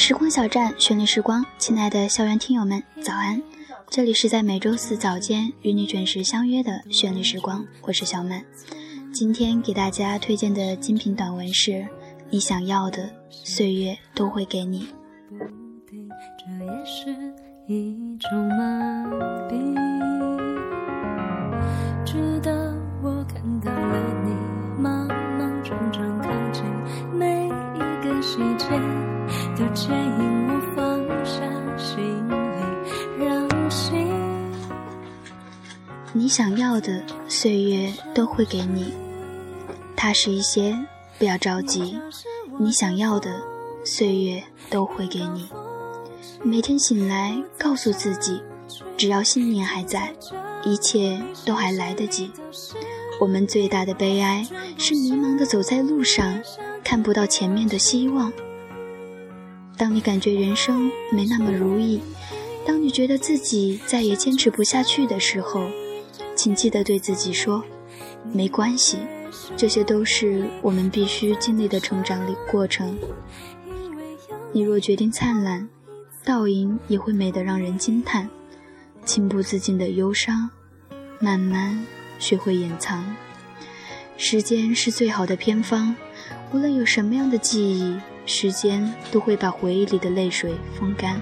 时光小站，绚丽时光，亲爱的校园听友们，早安！这里是在每周四早间与你准时相约的绚丽时光，我是小满。今天给大家推荐的精品短文是：你想要的岁月都会给你。这也是一种麻痹，直到我看到了你，莽莽撞撞靠近，每一个细节都牵引我放下行李，让心。你想要的岁月都会给你，踏实一些，不要着急。你想要的岁月都会给你。每天醒来，告诉自己，只要信念还在，一切都还来得及。我们最大的悲哀是迷茫的走在路上，看不到前面的希望。当你感觉人生没那么如意，当你觉得自己再也坚持不下去的时候，请记得对自己说：“没关系，这些都是我们必须经历的成长里过程。”你若决定灿烂，倒影也会美得让人惊叹。情不自禁的忧伤，慢慢学会掩藏。时间是最好的偏方，无论有什么样的记忆，时间都会把回忆里的泪水风干。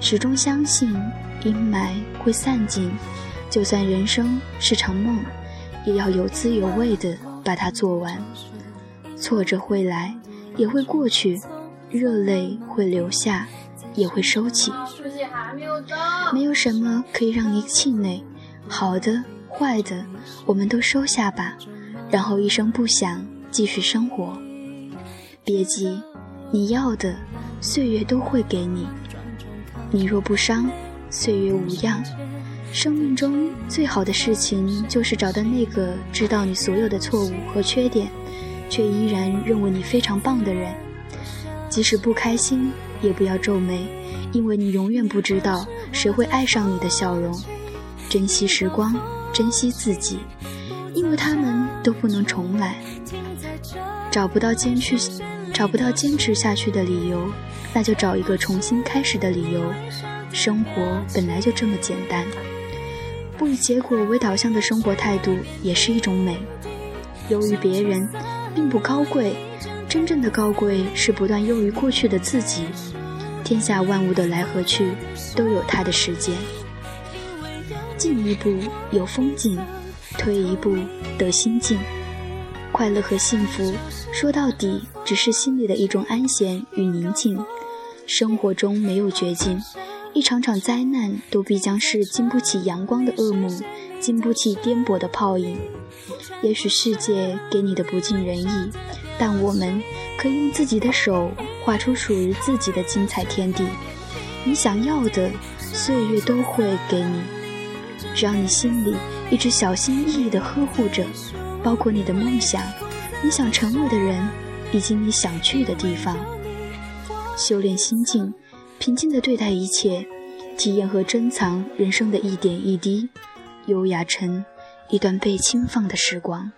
始终相信阴霾会散尽。就算人生是场梦，也要有滋有味的把它做完。挫折会来，也会过去；热泪会流下，也会收起。没有什么可以让你气馁，好的、坏的，我们都收下吧，然后一声不响继续生活。别急，你要的岁月都会给你。你若不伤，岁月无恙。生命中最好的事情，就是找到那个知道你所有的错误和缺点，却依然认为你非常棒的人。即使不开心，也不要皱眉，因为你永远不知道谁会爱上你的笑容。珍惜时光，珍惜自己，因为他们都不能重来。找不到坚持，找不到坚持下去的理由，那就找一个重新开始的理由。生活本来就这么简单。不以结果为导向的生活态度也是一种美。优于别人，并不高贵。真正的高贵是不断优于过去的自己。天下万物的来和去，都有它的时间。进一步有风景，退一步得心境。快乐和幸福，说到底只是心里的一种安闲与宁静。生活中没有绝境。一场场灾难都必将是经不起阳光的噩梦，经不起颠簸的泡影。也许世界给你的不尽人意，但我们可以用自己的手画出属于自己的精彩天地。你想要的岁月都会给你，只要你心里一直小心翼翼地呵护着，包括你的梦想、你想成为的人，以及你想去的地方。修炼心境。平静地对待一切，体验和珍藏人生的一点一滴，优雅成一段被轻放的时光。